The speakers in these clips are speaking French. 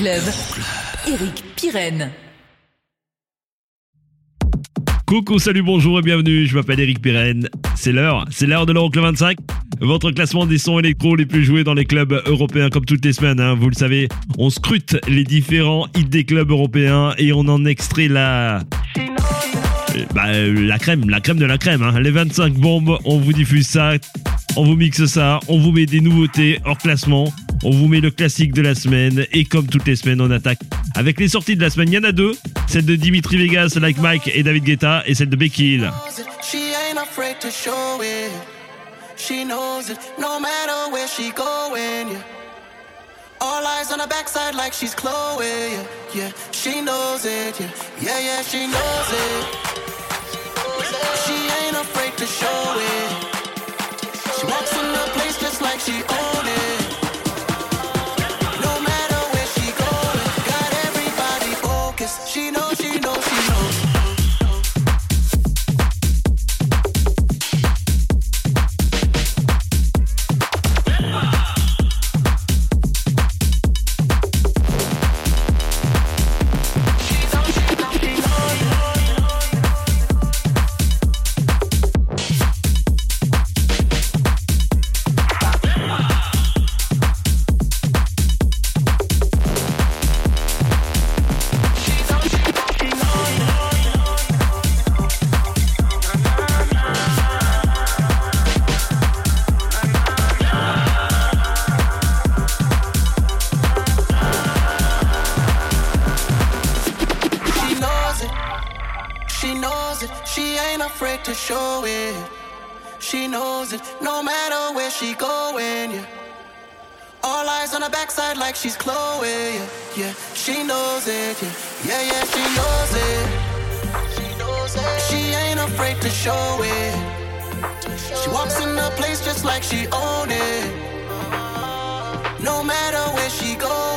Euroclub. Eric Pirenne. Coucou, salut, bonjour et bienvenue, je m'appelle Eric Pirenne. C'est l'heure, c'est l'heure de l'Euroclub 25. Votre classement des sons électro les plus joués dans les clubs européens comme toutes les semaines, hein, vous le savez. On scrute les différents hits des clubs européens et on en extrait la... Euh, Bah, la crème, la crème de la crème. hein. Les 25 bombes, on vous diffuse ça, on vous mixe ça, on vous met des nouveautés hors classement, on vous met le classique de la semaine et comme toutes les semaines, on attaque avec les sorties de la semaine. Il y en a deux, celle de Dimitri Vegas, Like Mike et David Guetta et celle de Becky Hill. She knows it, no matter where she going. Yeah. All eyes on her backside like she's Chloe. Yeah, yeah. She knows it. Yeah, yeah, yeah. She knows it. She ain't afraid to show it. Like she's Chloe. Yeah. yeah. She knows it. Yeah. Yeah, yeah. She knows it. She knows it. She ain't afraid to show it. She walks in the place just like she own it. No matter where she going,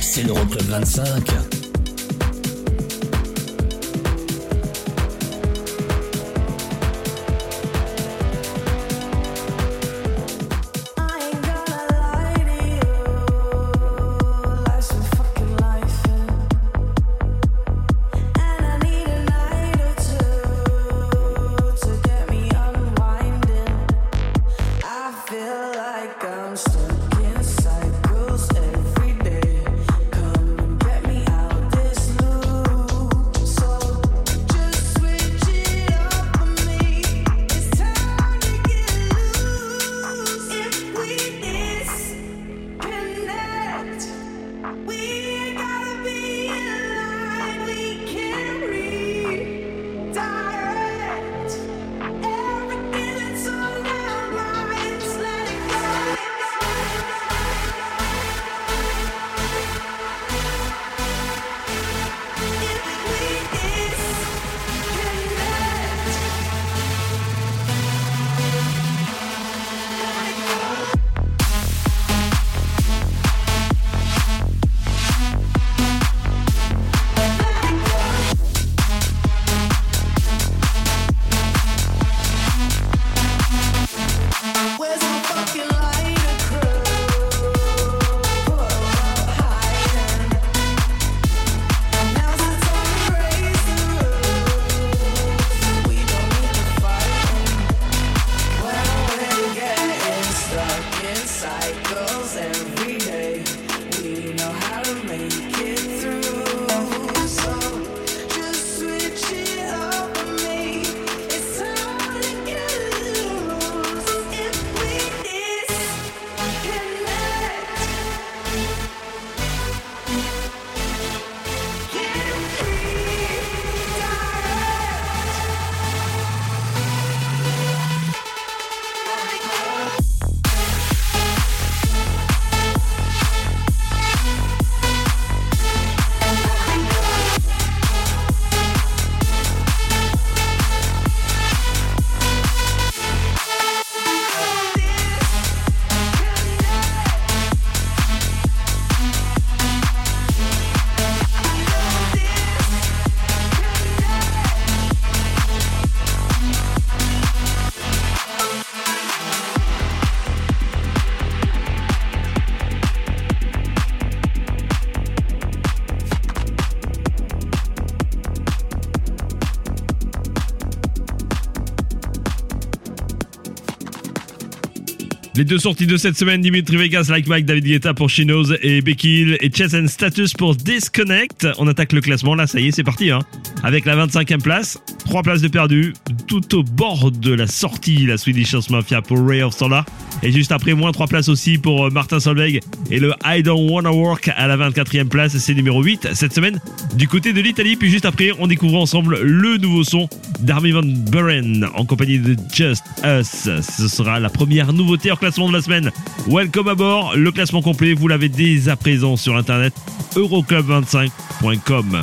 c'est l'Euroclub 25. Les deux sorties de cette semaine, Dimitri Vegas, Like Mike, David Guetta pour She et Becky Hill et Chess and Status pour Disconnect. On attaque le classement, là ça y est, c'est parti. Hein. Avec la 25e place, 3 places de perdu, tout au bord de la sortie, la Swedish House Mafia pour Ray of Solar. Et juste après, moins 3 places aussi pour euh, Martin Solveig et le I Don't Wanna Work à la 24e place, c'est numéro 8 cette semaine du côté de l'Italie. Puis juste après, on découvre ensemble le nouveau son d'Army Van Buren en compagnie de Just Us. Ce sera la première nouveauté en classement de la semaine. Welcome à bord, le classement complet, vous l'avez dès à présent sur internet euroclub25.com.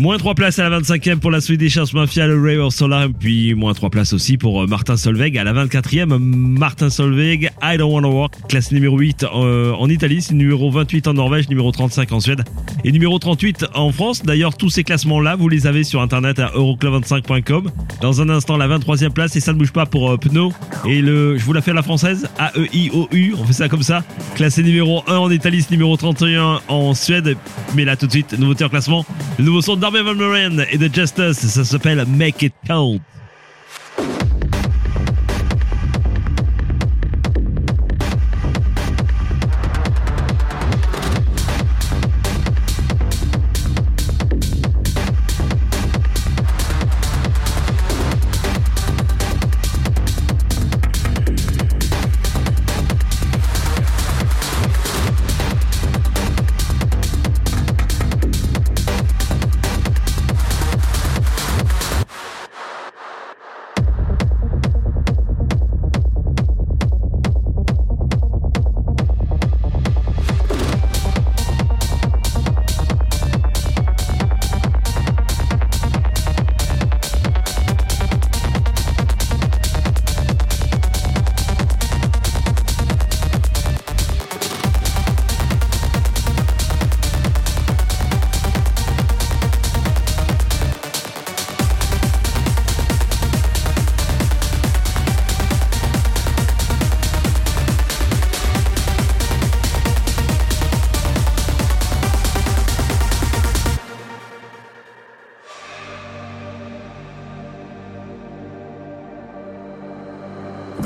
Moins 3 places à la 25e pour la Swedish House Mafia, le Ray Solar, puis moins 3 places aussi pour euh, Martin Solveig à la 24e. Martin Solveig, I Don't Wanna Work, classe numéro 8 euh, en Italie, c'est numéro 28 en Norvège, numéro 35 en Suède et numéro 38 en France. D'ailleurs, tous ces classements-là, vous les avez sur internet à euroclub25.com. Dans un instant, la 23e place et ça ne bouge pas pour euh, Pneu. Et le, je vous la fais la française, A-E-I-O-U, on fait ça comme ça. Classé numéro 1 en Italie, numéro 31 en Suède. Mais là, tout de suite, nouveauté en classement. Le nouveau son d'Army Van Buren et de Justice, ça s'appelle Make It Cold.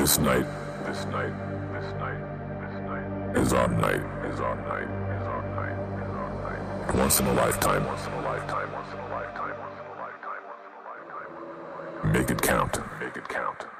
This night, this night, this night, this night is our night, is our night, is our night, is our night. Once in a lifetime, once in a lifetime, once in a lifetime, once in a lifetime, once in a lifetime. Make it count, make it count, make it count.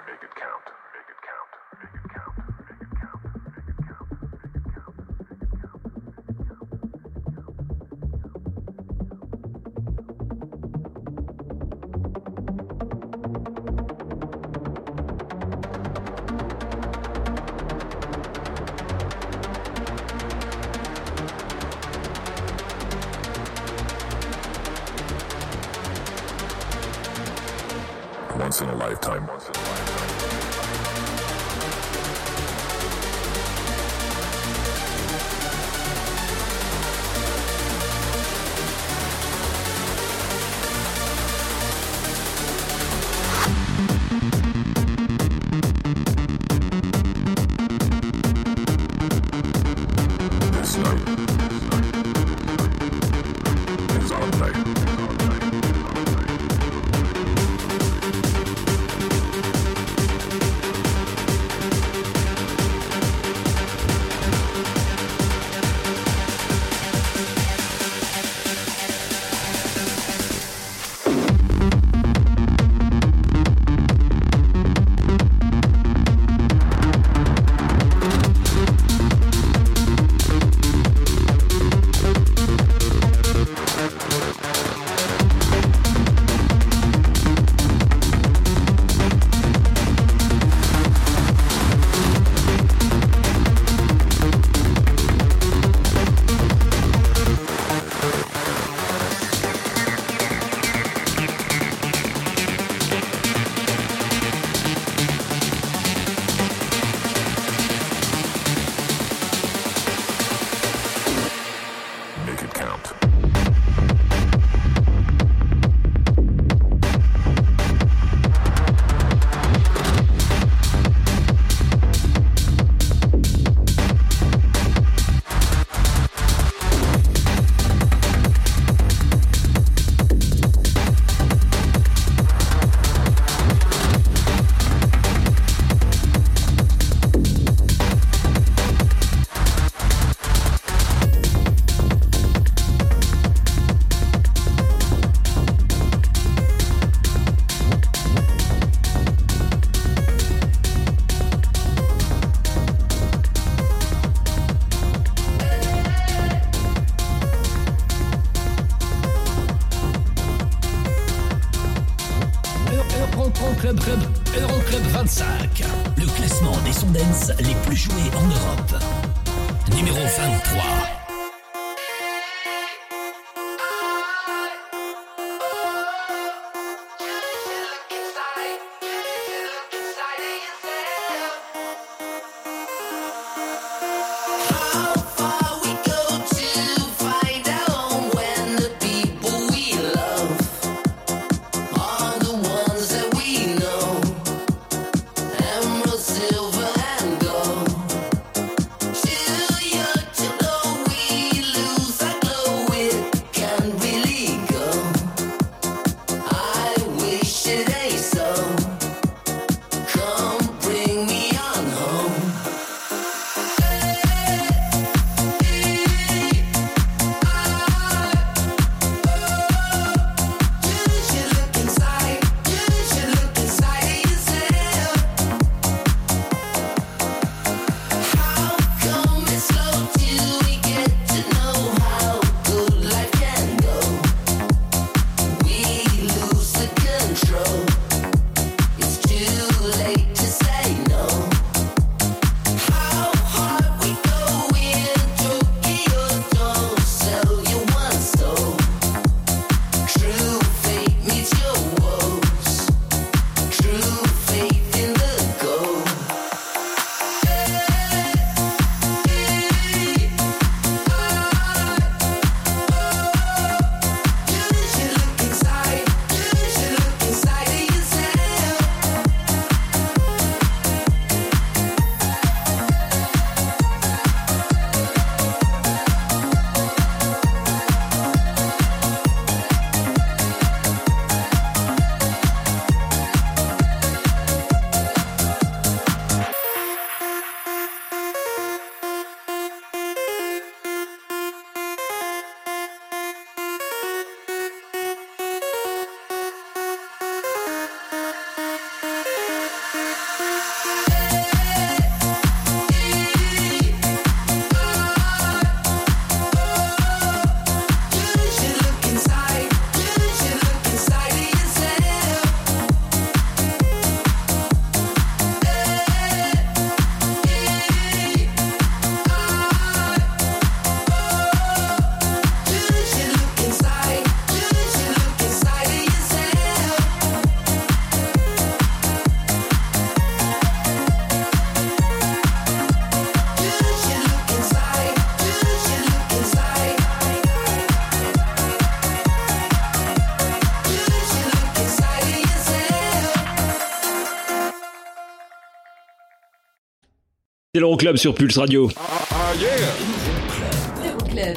l'Euroclub sur Pulse Radio.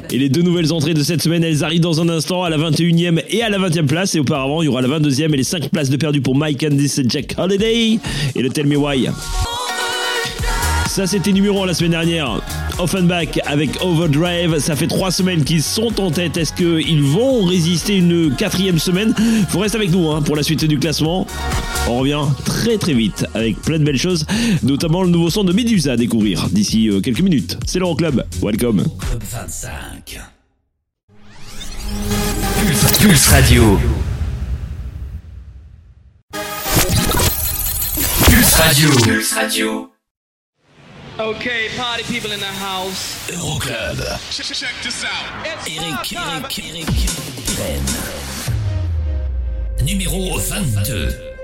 Et les deux nouvelles entrées de cette semaine, elles arrivent dans un instant à la 21e et à la 20e place. Et auparavant, il y aura la 22e et les 5 places de perdu pour Mike Candice et Jack Holiday et le Tell Me Why. Ça, c'était numéro 1 la semaine dernière. Offenbach avec Overdrive. Ça fait 3 semaines qu'ils sont en tête. Est-ce qu'ils vont résister une quatrième semaine? Faut rester avec nous hein, pour la suite du classement. On revient très très vite avec plein de belles choses, notamment le nouveau son de Medusa à découvrir d'ici euh, quelques minutes. C'est l'Euroclub. Welcome. Club 25. Pulse, Pulse Radio. Pulse Radio. Pulse Radio. Okay, party people in the house. Euroclub. Eric, Eric, Eric, Pirenne. Numéro 22.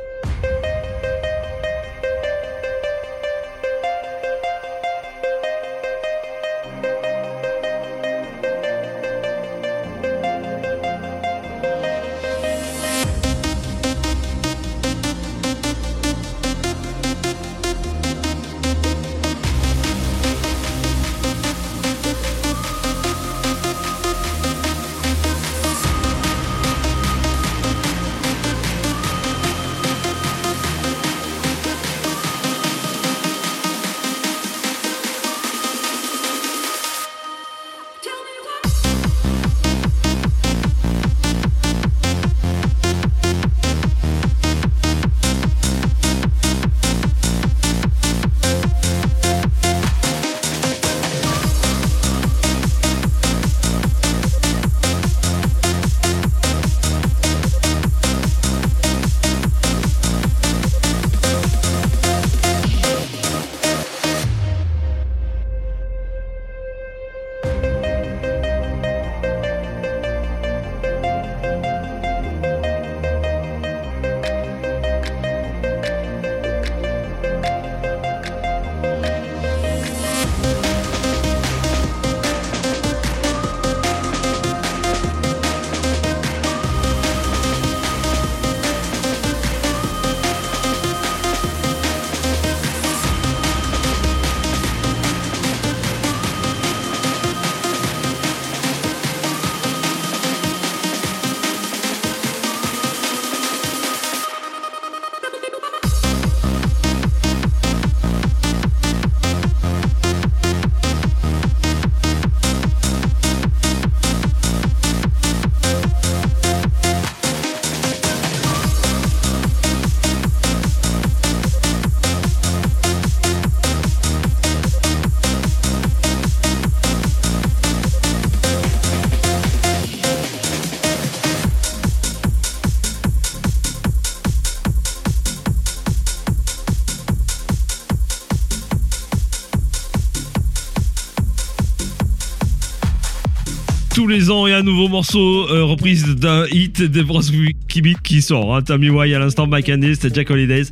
Tous les ans, a un nouveau morceau, euh, reprise d'un hit des Bros Kibit qui sort. Hein. Tommy Why à l'instant, Mike c'était Jack Holidays.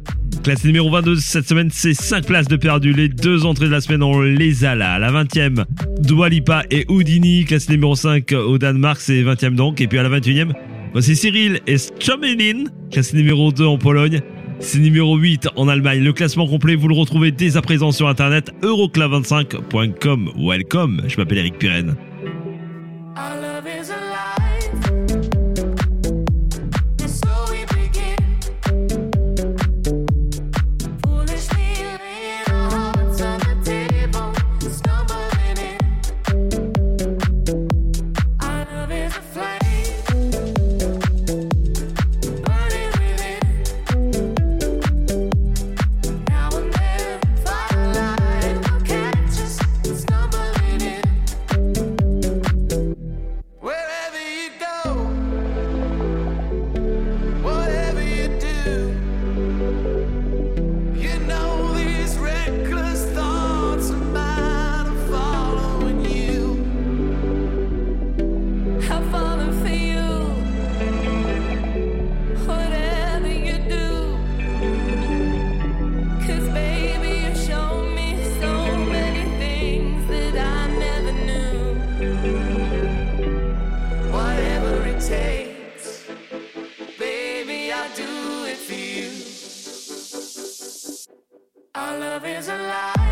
Classé numéro 22 cette semaine, c'est 5 places de perdu. Les deux entrées de la semaine, on les a là. La 20e, Dua Lipa et Houdini, classé numéro 5 au Danemark, c'est 20e donc. Et puis à la 21e, voici Cyril et Stomelin, classé numéro 2 en Pologne. C'est numéro 8 en Allemagne. Le classement complet, vous le retrouvez dès à présent sur internet euroclub25.com. Welcome, je m'appelle Eric Pirenne. love is a lie.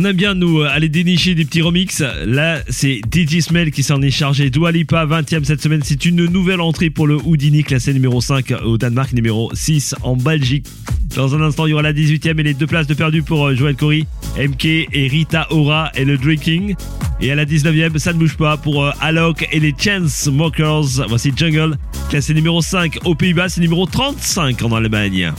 On aime bien nous euh, aller dénicher des petits remix. Là, c'est DJ Smell qui s'en est chargé. Doualipa 20e cette semaine. C'est une nouvelle entrée pour le Houdini classé numéro 5 euh, au Danemark, numéro 6 en Belgique. Dans un instant, il y aura la 18e et les deux places de perdu pour euh, Joël Cory, MK et Rita Ora et le Drinking. Et à la 19e, ça ne bouge pas pour Alok et les Chance Smokers. Voici Jungle, classé numéro 5 aux Pays-Bas, c'est numéro 35 en Allemagne.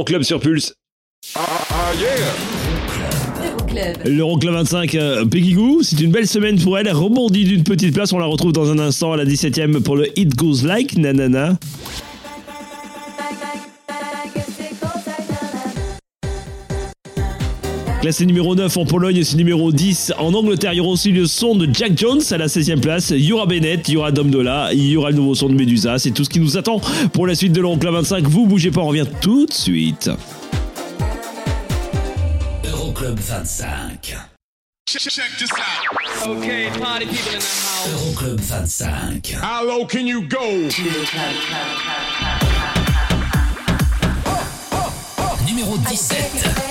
C'est l'Euroclub sur Pulse. Euroclub. L'Euroclub 25, euh, Peggy Goo, c'est une belle semaine pour elle. Elle rebondit d'une petite place. On la retrouve dans un instant à la 17ème pour le It Goes Like Nanana. Classé numéro 9 en Pologne, c'est numéro 10 en Angleterre. Il y aura aussi le son de Jack Jones à la 16e place. Il y aura Bennett, il y aura Dom Dola, il y aura le nouveau son de Medusa. C'est tout ce qui nous attend pour la suite de l'Euroclub 25. Vous bougez pas, on revient tout de suite. Euroclub 25. Okay, party people in the house. Euroclub 25. How low can you go? Numéro 17.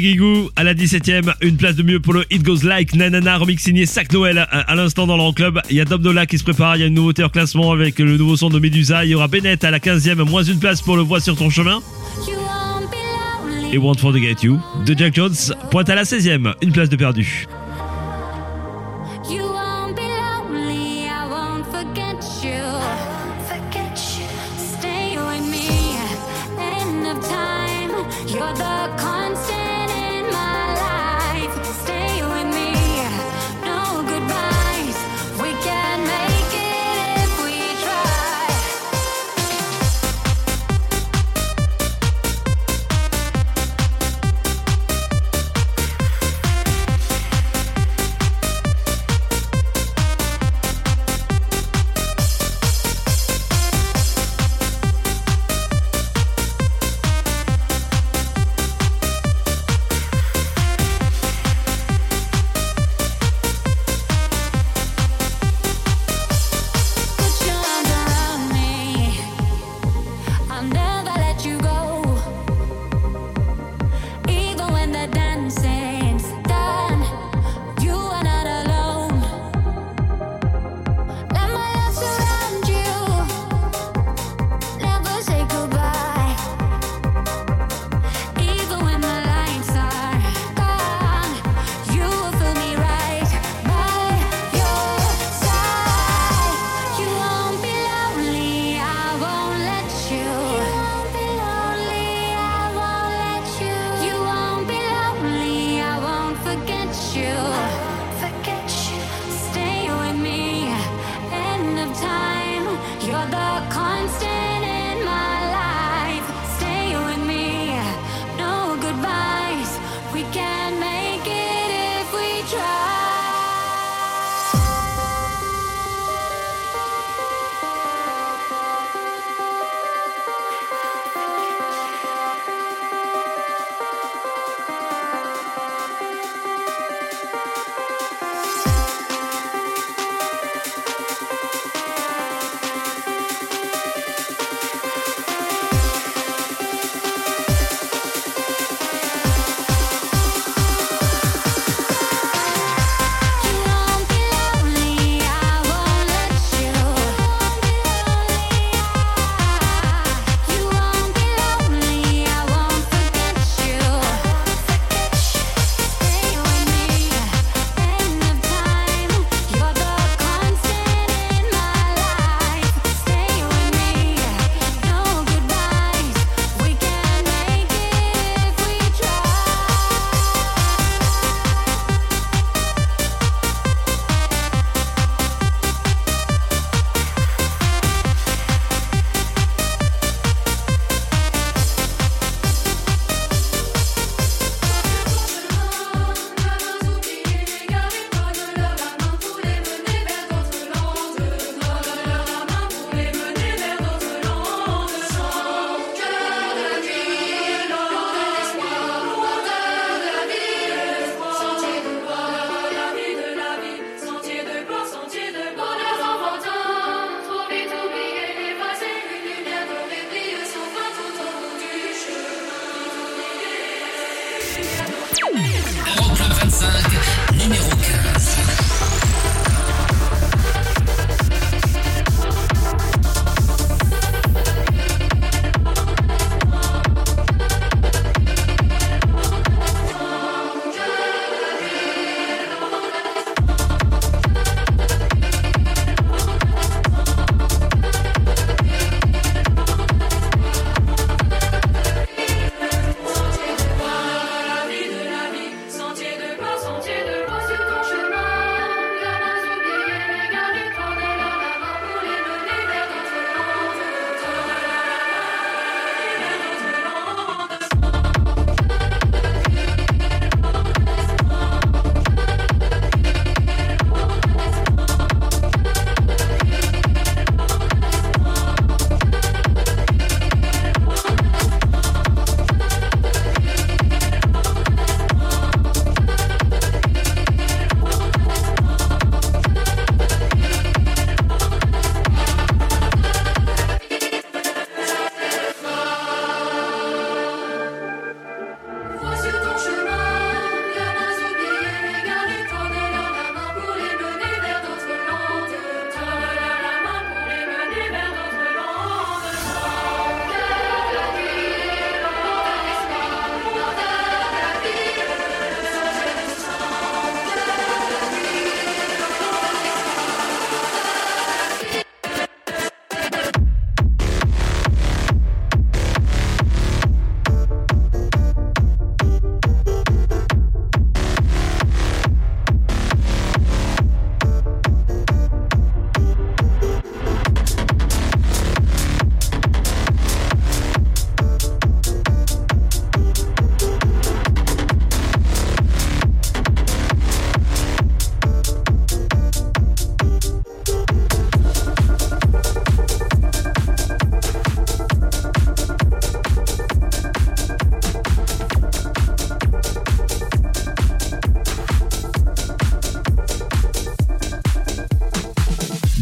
Goo à la 17ème, une place de mieux pour le It Goes Like Nanana, remix signé Sac Noël à, l'instant dans l'Euroclub. Il y a Dom Dola qui se prépare, il y a une nouveauté en classement avec le nouveau son de Medusa. Il y aura Bennett à la 15ème, moins une place pour le Voix sur ton chemin. You won't be lonely. Et Won't Forget You de Jack Jones pointe à la 16ème, une place de perdu.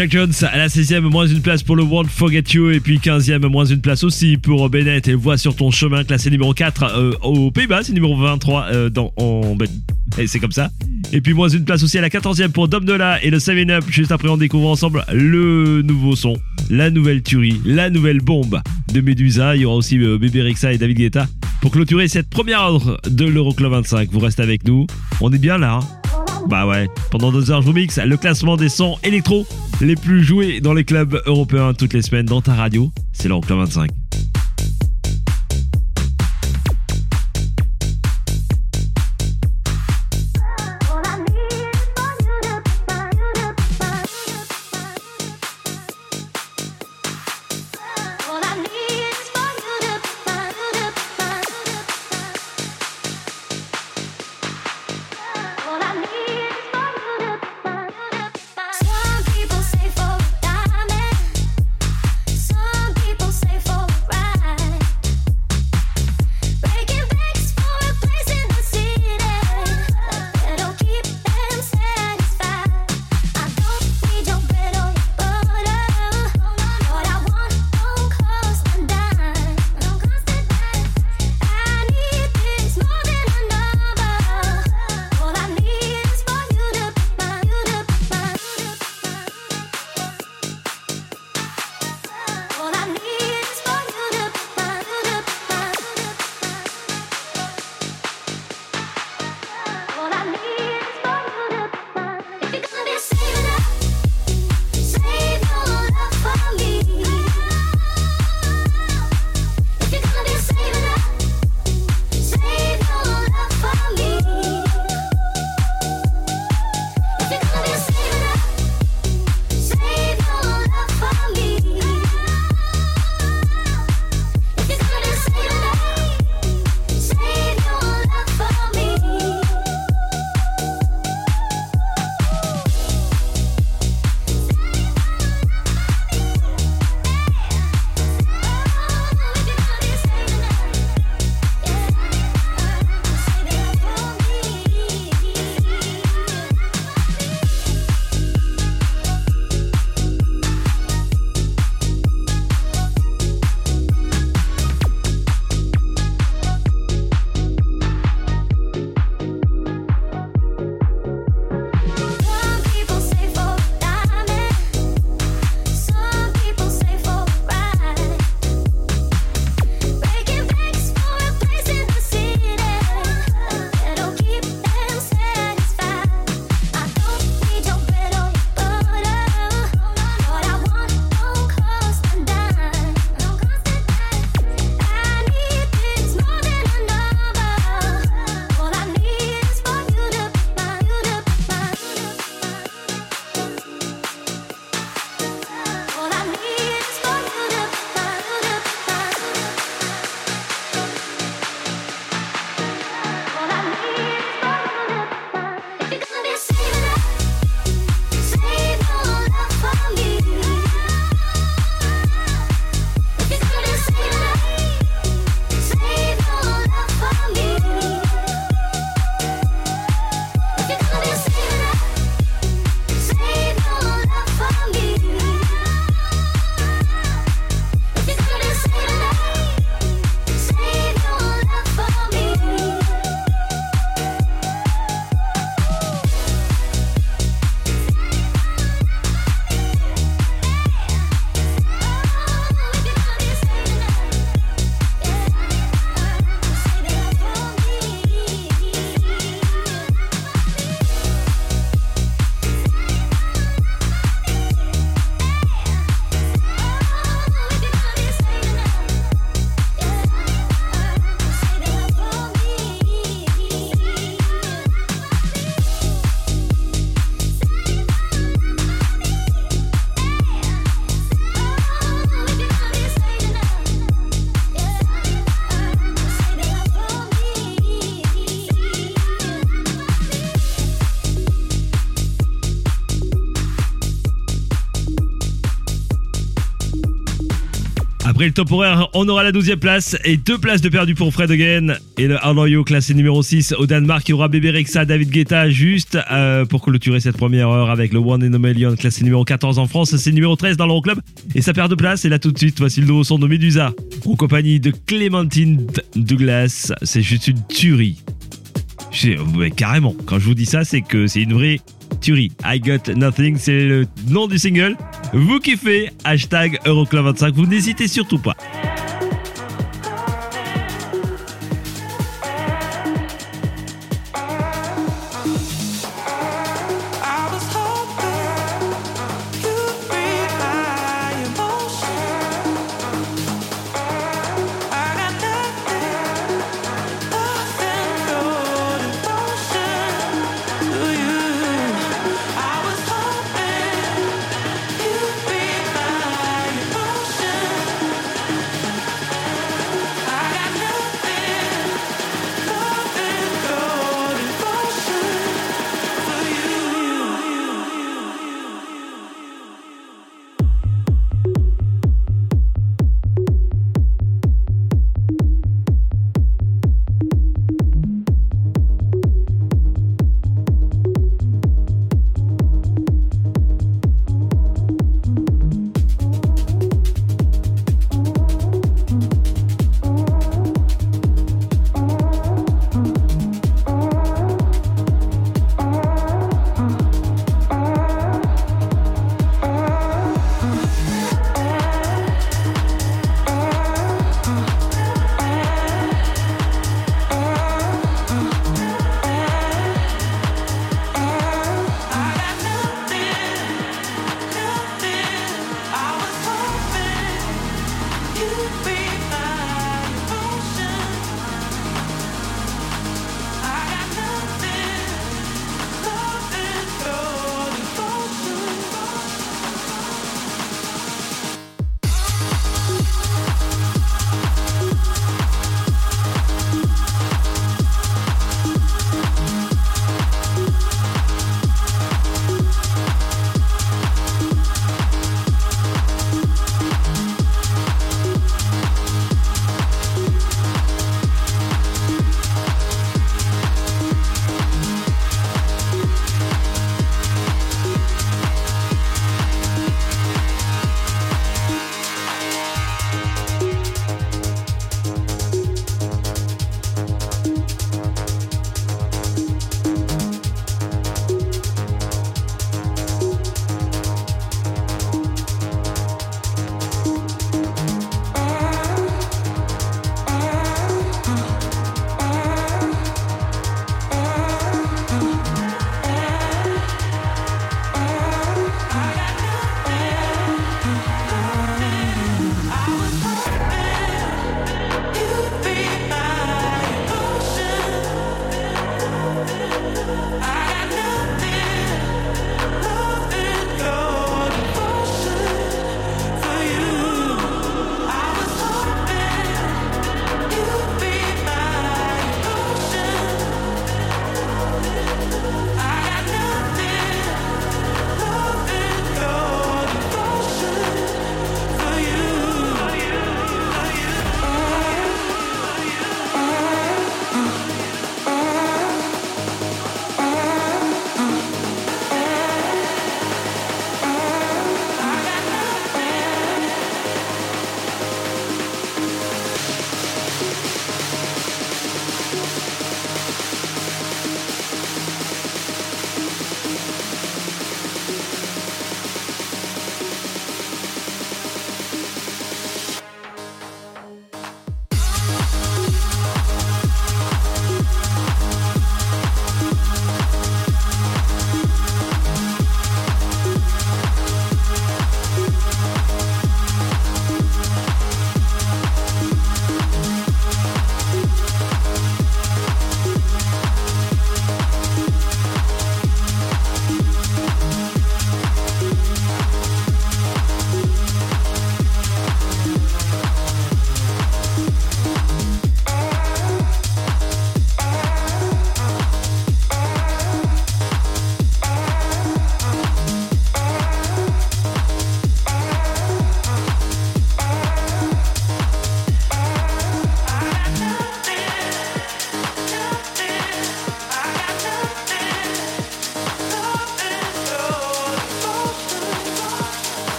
Jack Jones à la 16e, moins une place pour le World Forget You. Et puis 15e, moins une place aussi pour Bennett. Et voit sur ton chemin, classé numéro 4 euh, aux Pays-Bas. C'est numéro 23 euh, dans, en. Et c'est comme ça. Et puis moins une place aussi à la 14e pour Dom Dola et le 7-Up. Juste après, on découvre ensemble le nouveau son, la nouvelle tuerie, la nouvelle bombe de Medusa. Il y aura aussi euh, Bébé Rexa et David Guetta pour clôturer cette première ordre de l'Euroclub 25. Vous restez avec nous. On est bien là. hein bah ouais, pendant deux heures, je vous mixe le classement des sons électro les plus joués dans les clubs européens toutes les semaines dans ta radio. C'est l'Euroclub 25. Après le top horaire, on aura la 12e place et deux places de perdu pour Fred Again et le Arnoyo classé numéro 6 au Danemark. Il y aura Bébé Rexa, David Guetta juste euh, pour clôturer cette première heure avec le One in a Million classé numéro 14 en France. C'est numéro 13 dans l'Euroclub et ça perd de place. Et là tout de suite, voici le nouveau son de Medusa en compagnie de Clémentine Douglas. C'est juste une tuerie. Je- carrément, quand je vous dis ça, c'est que c'est une vraie tuerie. I Got Nothing, c'est le nom du single. Vous kiffez, hashtag Euroclub25, vous n'hésitez surtout pas.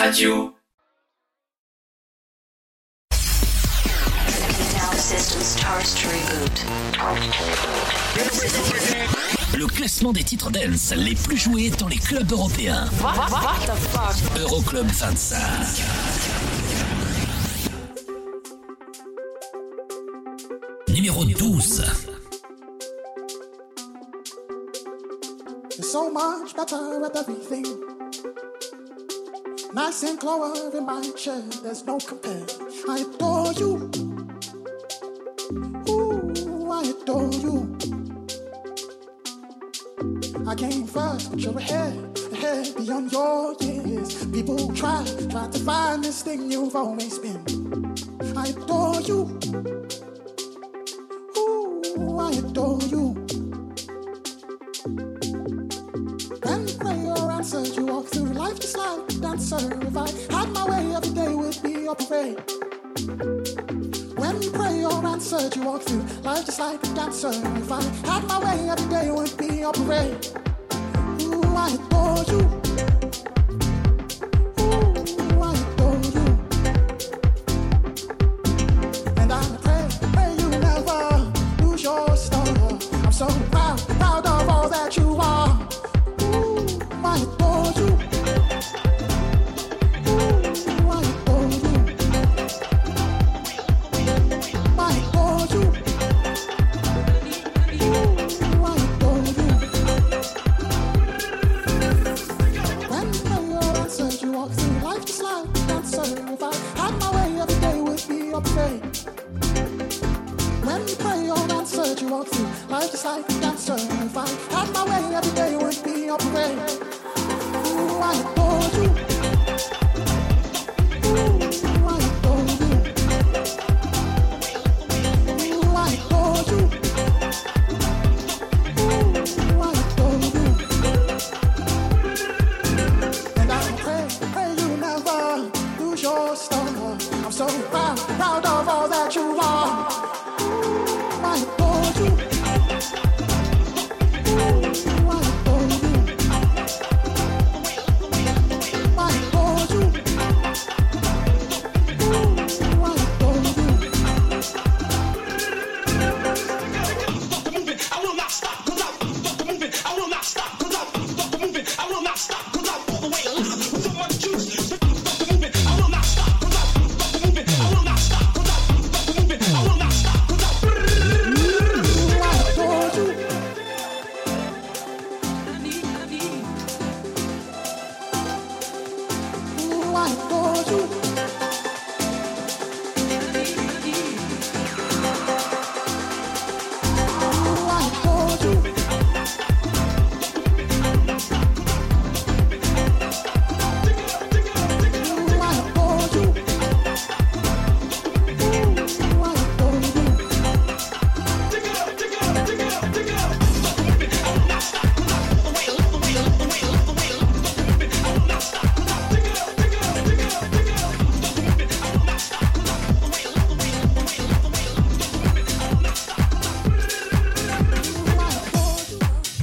Radio. Le classement des titres dance les plus joués dans les clubs européens. Euroclub 25. Numéro 12. So much better the Nice and glory in my chair. there's no compare. I adore you. Ooh, I adore you. I came first, but you're ahead, ahead beyond your years. People try, try to find this thing you've always been. I adore you. serve. If I had my way, every day would be a parade. When you pray, your answered, you walk through life just like a dancer. If I had my way, every day would be a parade. Ooh, I adore you.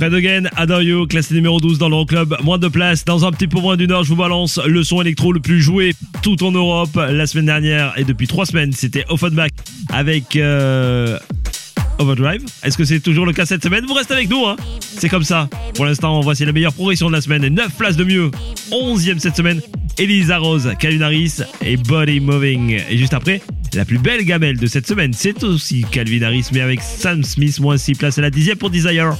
Fred Again, classé numéro 12 dans l'Euroclub. Moins de place. Dans un petit peu moins d'une heure, je vous balance le son électro le plus joué tout en Europe la semaine dernière et depuis trois semaines. C'était Offenbach avec euh, Overdrive. Est-ce que c'est toujours le cas cette semaine? Vous restez avec nous, hein C'est comme ça. Pour l'instant, voici la meilleure progression de la semaine. 9 places de mieux. 11e cette semaine. Elisa Rose, Calunaris et Body Moving. Et juste après, la plus belle gamelle de cette semaine, c'est aussi Calvin Harris, mais avec Sam Smith, moins 6 places à la dixième pour Desire.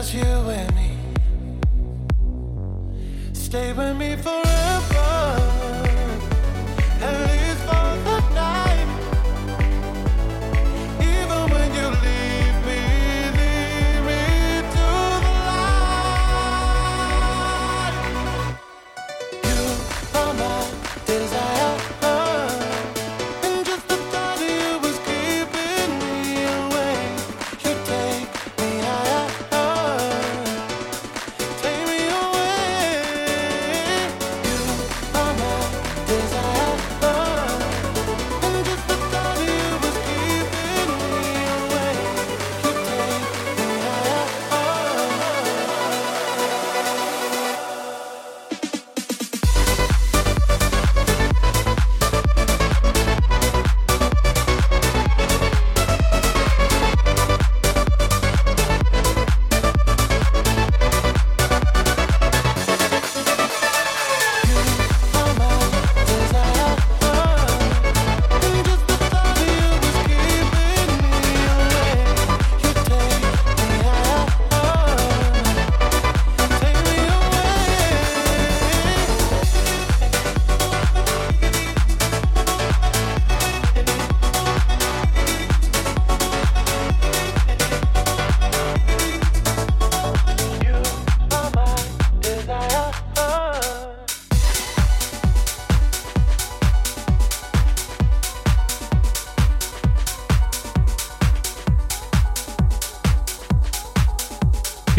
Just you and me. Stay with me forever.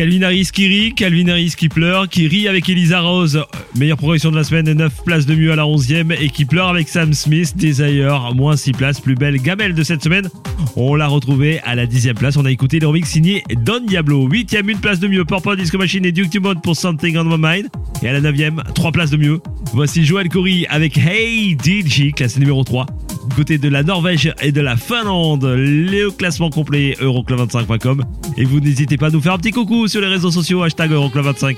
Calvin Harris qui rit, Calvin Harris qui pleure, qui rit avec Elisa Rose, meilleure progression de la semaine, 9 places de mieux à la 11e, et qui pleure avec Sam Smith, Desire, moins 6 places, plus belle gamelle de cette semaine. On l'a retrouvé à la 10e place, on a écouté le remix signé Don Diablo, 8e, une place de mieux, Purple Disco Machine et Duke Dumont pour Something on My Mind, et à la 9e, 3 places de mieux. Voici Joël Corey avec Hey DJ, classé numéro 3. Du côté de la Norvège et de la Finlande, le classement complet Euroclub25.com. Et vous n'hésitez pas à nous faire un petit coucou sur les réseaux sociaux, hashtag Euroclub25.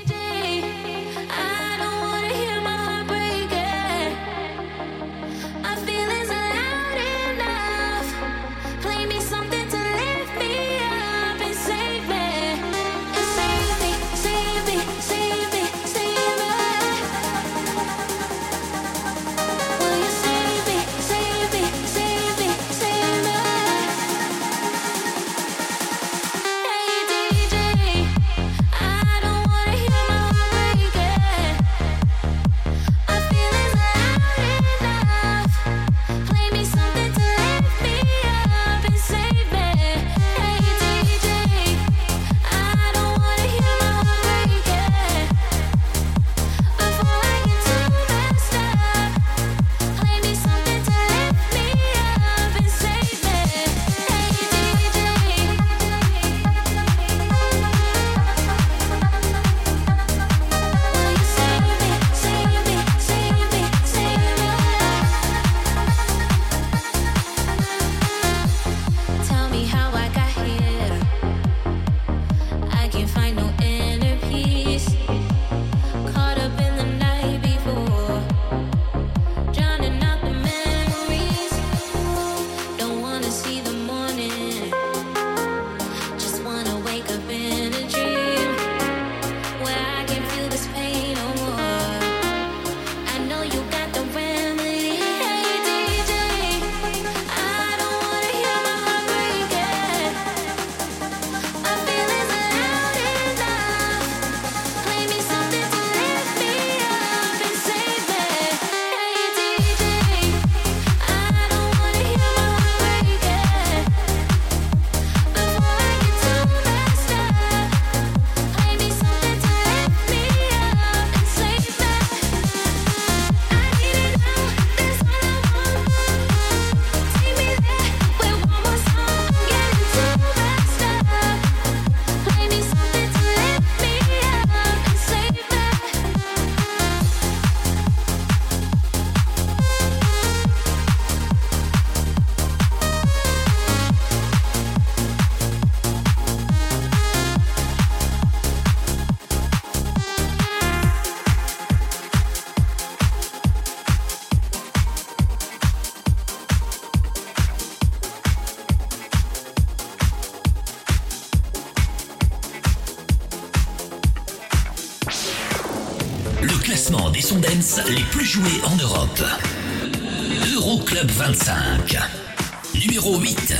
Les plus joués en Europe. Euroclub 25. Numéro 8.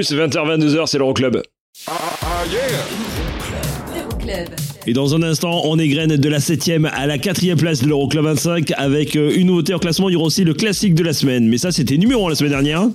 Pulse, 20h-22h, c'est l'Euroclub. Et dans un instant, on égrène de la 7ème à la 4ème place de l'Euroclub 25 avec euh, une nouveauté en classement. Il y aura aussi le classique de la semaine. Mais ça, c'était numéro 1 la semaine dernière.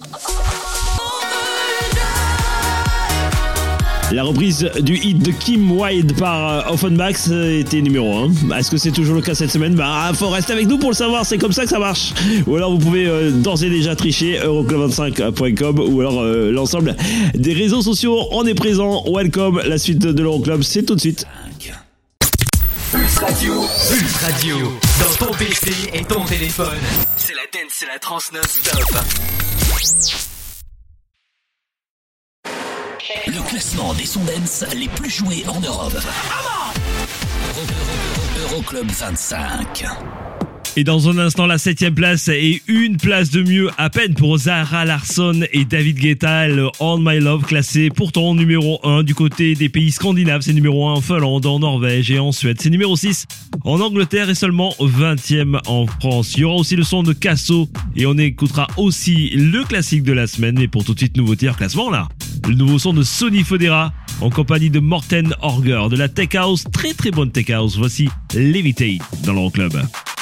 La reprise du hit de Kim Wilde par euh, Offenbach euh, était numéro 1. Est-ce que c'est toujours le cas cette semaine? Bah, faut rester avec nous pour le savoir, c'est comme ça que ça marche. Ou alors vous pouvez euh, d'ores et déjà tricher euroclub25.com ou alors l'ensemble des réseaux sociaux. On est présent. Welcome. La suite de l'Euroclub, c'est tout de suite. Le classement des sons les plus joués en Europe. Euro- Euro- Euroclub 25. Et dans un instant, la septième place et une place de mieux à peine pour Zara Larsson et David Guetta, le On My Love classé pourtant numéro 1 du côté des pays scandinaves. C'est numéro 1 en Finlande, en Norvège et en Suède. C'est numéro 6 en Angleterre et seulement 20e en France. Il y aura aussi le son de Casso et on écoutera aussi le classique de la semaine. Mais pour tout de suite, nouveau tir classement là. Le nouveau son de Sony Fodera en compagnie de Morten Orger de la Tech House. Très très bonne Tech House. Voici Levitate dans l'Euroclub. record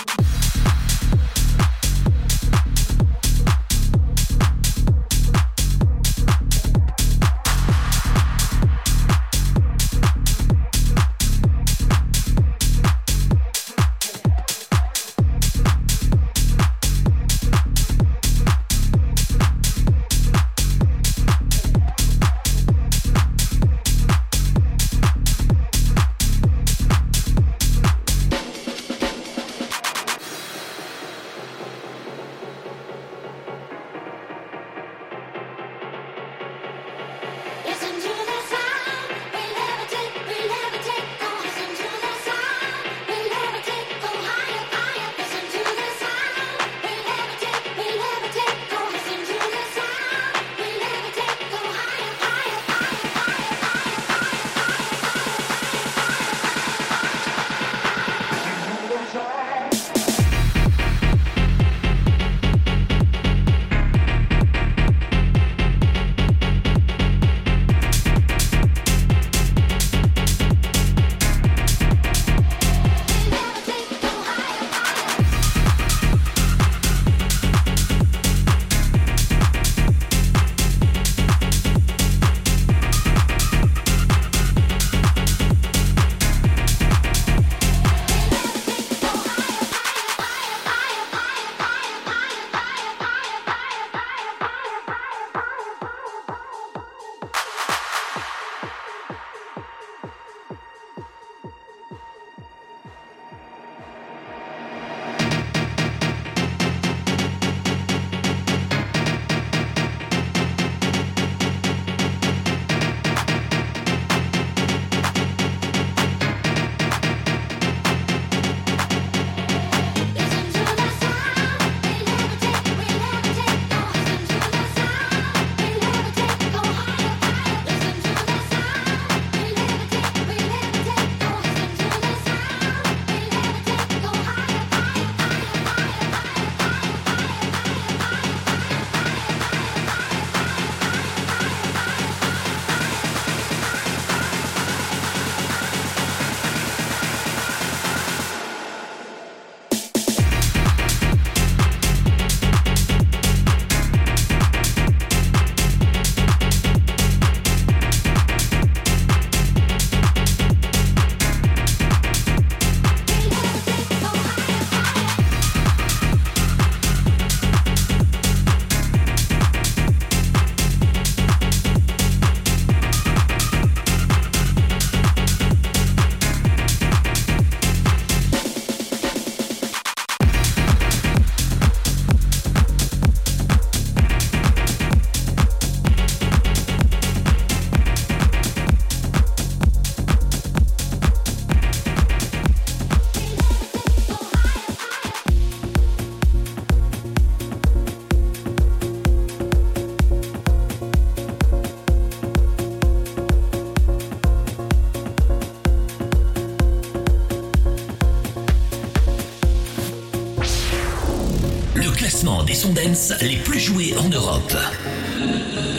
les plus joués en Europe.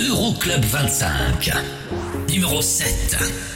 Euroclub 25. Numéro 7.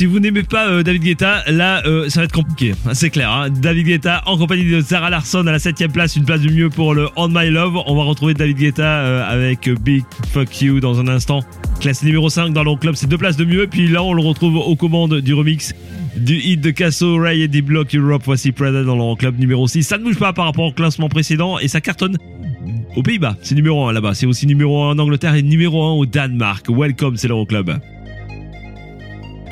Si vous n'aimez pas euh, David Guetta, là, euh, ça va être compliqué. C'est clair. hein. David Guetta en compagnie de Sarah Larson à la 7 place, une place du mieux pour le On My Love. On va retrouver David Guetta euh, avec Big Fuck You dans un instant. Classe numéro 5 dans club, c'est deux places de mieux. Puis là, on le retrouve aux commandes du remix du hit de Casso, Ray et D Block Europe. Voici Prada dans club numéro 6. Ça ne bouge pas par rapport au classement précédent et ça cartonne aux Pays-Bas. C'est numéro 1 là-bas. C'est aussi numéro 1 en Angleterre et numéro 1 au Danemark. Welcome, c'est l'Euroclub.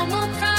I'm a pride.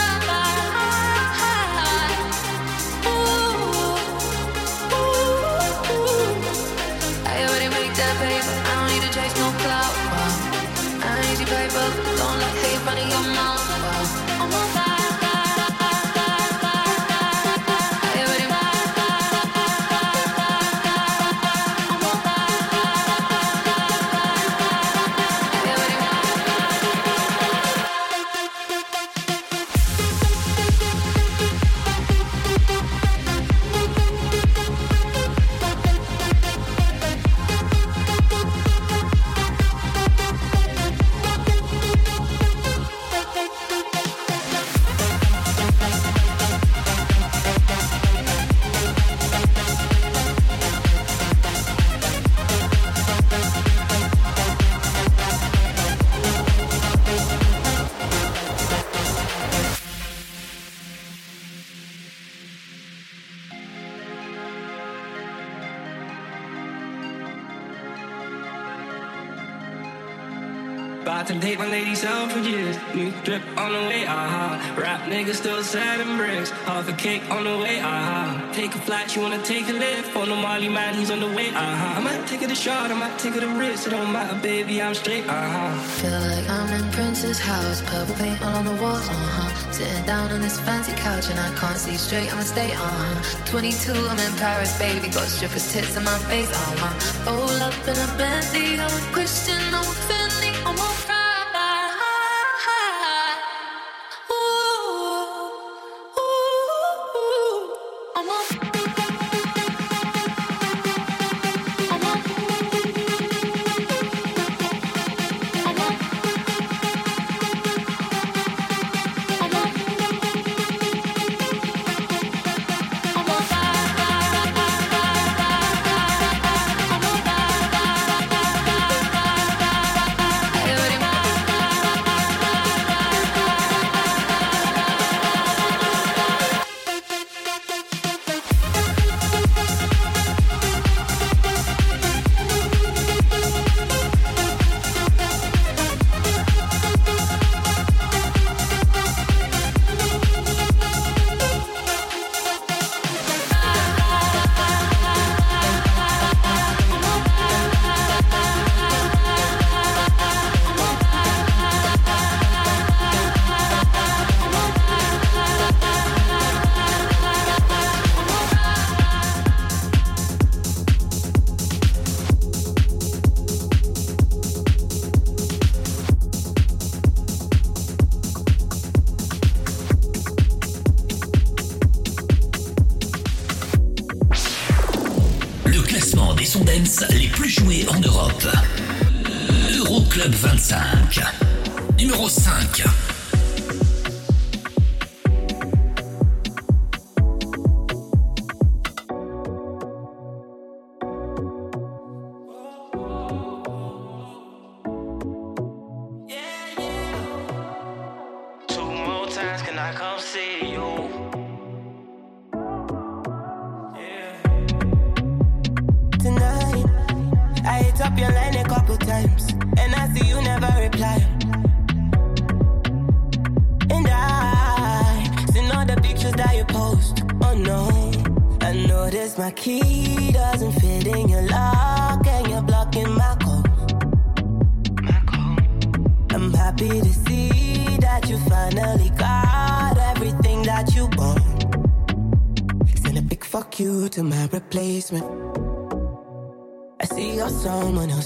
Half a cake on the way, aha. Take a flight, you wanna take a lift. On the Molly man, he's on the way, aha. I might take it a shot, I might take it a risk. It don't matter, baby, I'm straight, aha. Feel like I'm in Prince's house, purple paint all on the walls, uh huh. Sitting down on this fancy couch and I can't see straight, I'ma stay, uh huh. 22, I'm in Paris, baby, got strippers' tits in my face, uh huh. Roll up in a Bentley, I'm a Christian, I'm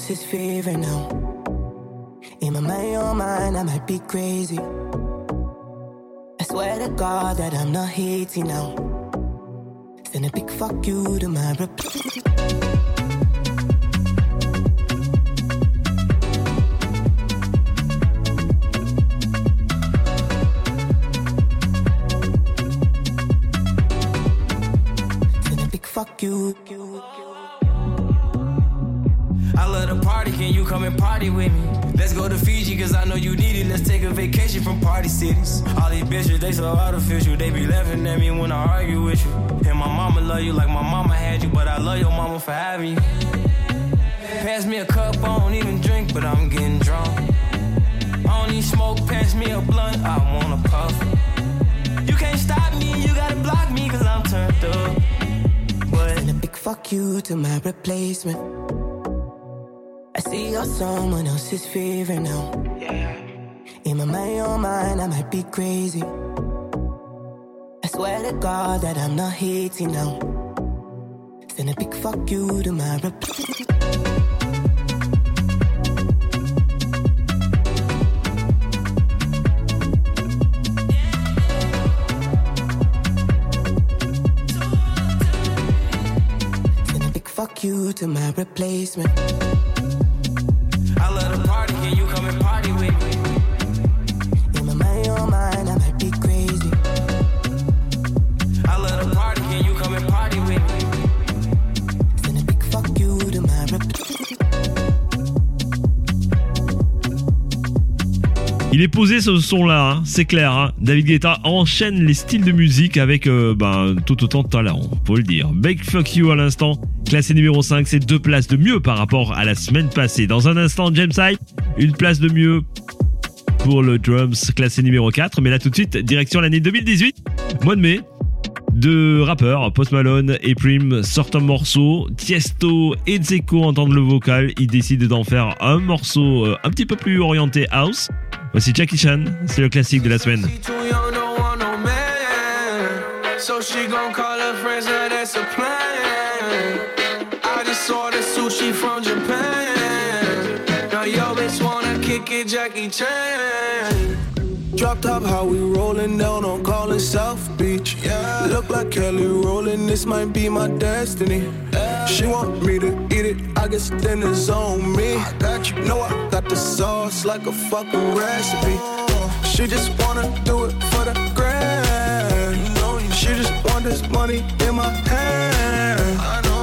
someone else's favorite now. In my mind, your mind, I might be crazy. I swear to God that I'm not hating now. Send a big fuck you to my replacement. I see you're someone else's favorite now. In my mind, your mind, I might be crazy. I swear to God that I'm not hating now. Send a big fuck you to my replacement. Big fuck you to my replacement. I love to party, can you come and party with me? In my mind, your mind, I might be crazy. I love to party, can you come and party with me? Send a big fuck you to my replacement. Il est posé ce son-là, hein, c'est clair. hein. David Guetta enchaîne les styles de musique avec euh, ben, tout autant de talent, faut le dire. Big Fuck You à l'instant, classé numéro 5, c'est deux places de mieux par rapport à la semaine passée. Dans un instant, James Hype, une place de mieux pour le drums, classé numéro 4. Mais là tout de suite, direction l'année 2018, mois de mai. Deux rappeurs, Post Malone et Prim, sortent un morceau. Tiesto et Dzeko entendent le vocal. Ils décident d'en faire un morceau euh, un petit peu plus orienté house. Voici Jackie Chan, c'est le classique de la semaine. From Japan. Now yo bitch wanna kick it, Jackie Chan. Drop top, how we rollin' down on callin' South Beach. Yeah. Look like Kelly rollin', this might be my destiny. She want me to eat it, I guess then it's on me. I got you, know I got the sauce like a fucking recipe. She just wanna do it for the grand. She just want this money in my hand. Give it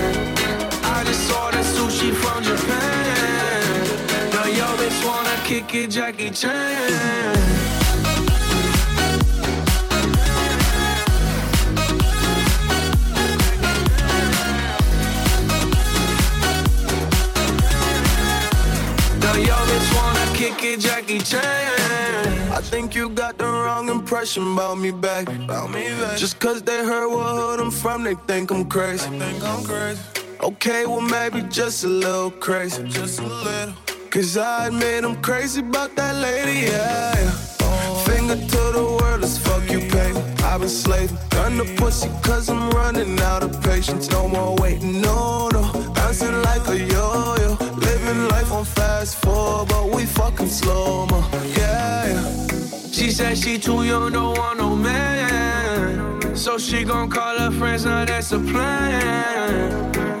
I just ordered sushi from Japan. Now yo bitch wanna kick it, Jackie Chan. Now yo bitch wanna kick it, Jackie Chan. I think you got the wrong impression about me back. About me back. Just cause they heard what hood I'm from, they think I'm crazy. They think I'm crazy. Okay, well maybe just a little crazy. Just a little. Cause I admit I'm crazy about that lady, yeah. yeah. Finger to the world, as fuck you pay. I've been slaving, gun the pussy cause I'm running out of patience. No more waiting, no, no. Bouncing like a yo-yo. Living life on fast forward, but we fucking slow mo. Yeah, yeah. She said she too young, don't want no man. So she gon' call her friends, now that's a plan.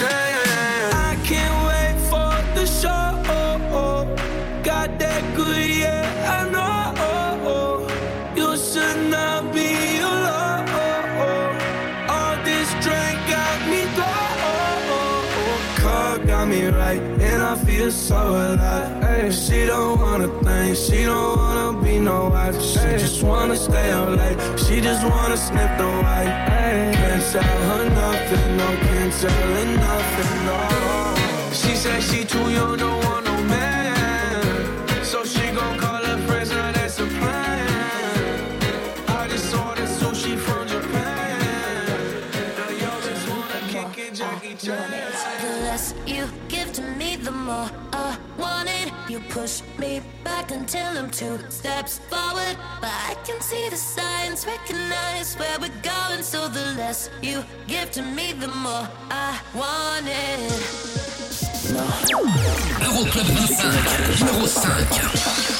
It, and I feel so alive. Ay, she don't wanna think, she don't wanna be no wife. She just wanna stay up late, she just wanna sniff the white. Ay, can't tell her nothing, no, can't tell her nothing, no. She said she too young, don't want You push me back until I'm two steps forward. But I can see the signs, recognize where we're going. So the less you give to me, the more I want it. Euroclub 25, numéro 5.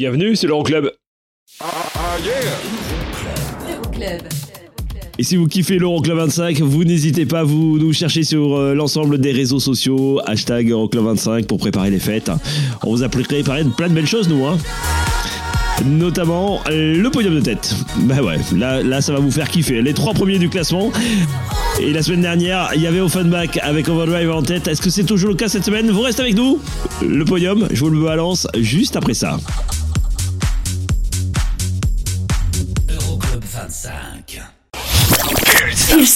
Bienvenue, c'est l'Euroclub. Club. Et si vous kiffez l'Euroclub 25, vous n'hésitez pas à vous nous chercher sur euh, l'ensemble des réseaux sociaux, hashtag Euroclub 25 pour préparer les fêtes. On vous a préparé plein de belles choses, nous, hein. Notamment le podium de tête. Bah ouais, là, là ça va vous faire kiffer. Les trois premiers du classement. Et la semaine dernière, il y avait Offenbach avec Overdrive en tête. Est-ce que c'est toujours le cas cette semaine? Vous restez avec nous Le podium, je vous le balance juste après ça.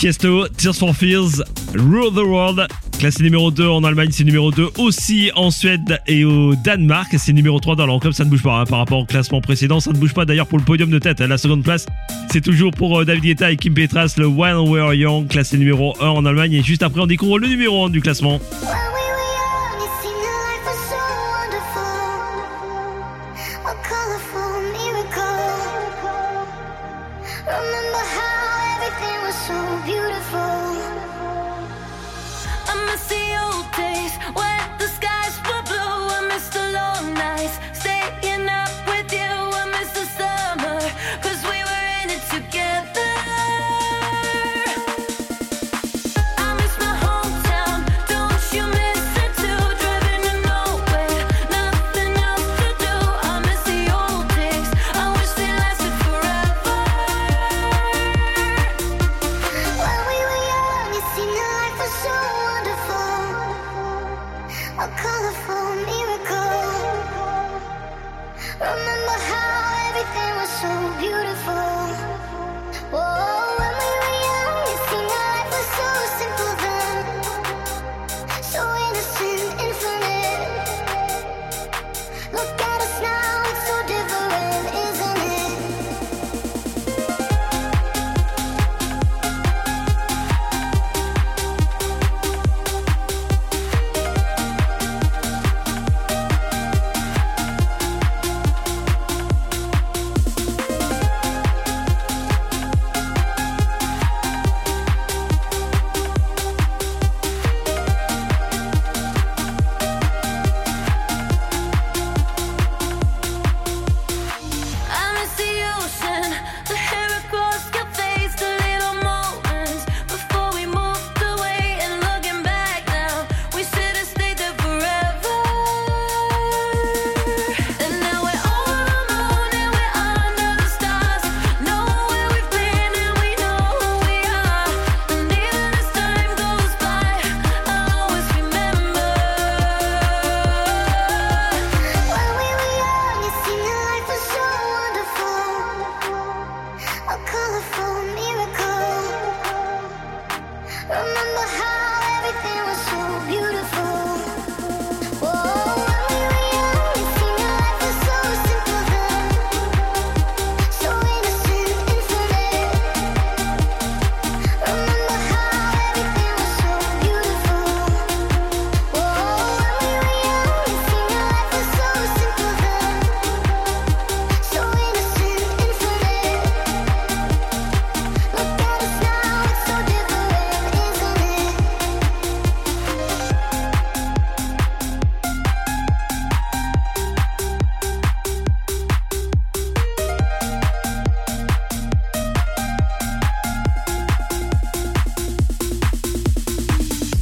Tiesto, Tears for Fears, Rule the World. Classé numéro 2 en Allemagne, c'est numéro 2 aussi en Suède et au Danemark. C'est numéro 3 dans l'Euroclub, ça ne bouge pas hein, par rapport au classement précédent. Ça ne bouge pas d'ailleurs pour le podium de tête. La seconde place, c'est toujours pour euh, David Guetta et Kim Petras, le When We're Young, classé numéro 1 en Allemagne. Et juste après, on découvre le numéro 1 du classement.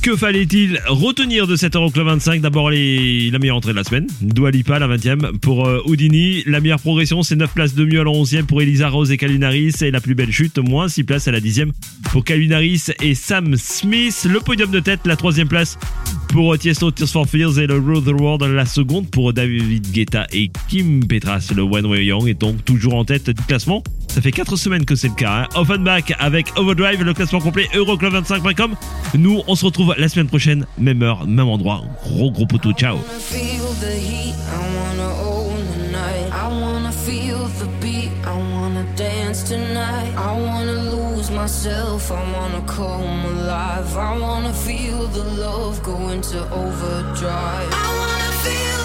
Que fallait-il retenir de cet Euroclub 25 D'abord les... la meilleure entrée de la semaine, Dua Lipa, la 20e pour euh, Houdini. La meilleure progression, c'est 9 places de mieux à la 11e pour Elisa Rose et Calvin Harris. Et la plus belle chute, moins 6 places à la 10e pour Calvin Harris et Sam Smith. Le podium de tête, la 3 place pour euh, Tiesto, Tears for Fears et le Rule the World. La seconde pour David Guetta et Kim Petras. Le One Way Young est donc toujours en tête du classement. Ça fait 4 semaines que c'est le cas. Hein. Offenbach avec Overdrive, le classement complet Euroclub25.com. Nous, on se retrouve la semaine prochaine, même heure, même endroit. Gros gros poteau, ciao. myself, I wanna come alive. I wanna feel the love go into overdrive. I wanna feel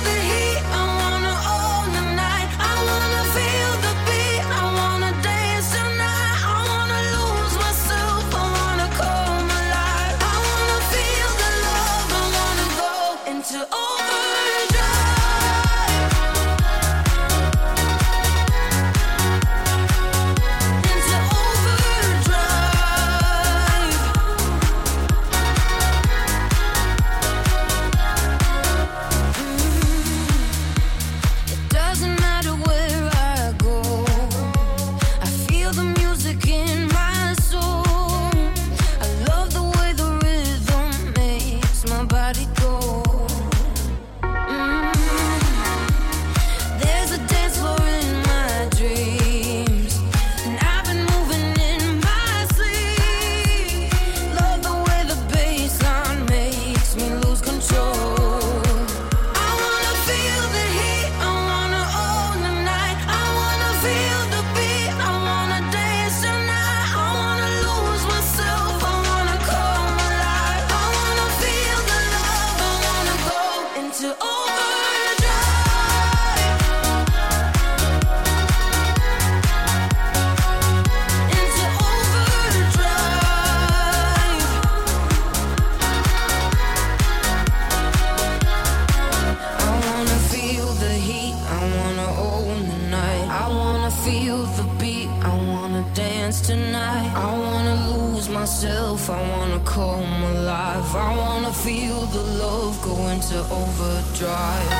come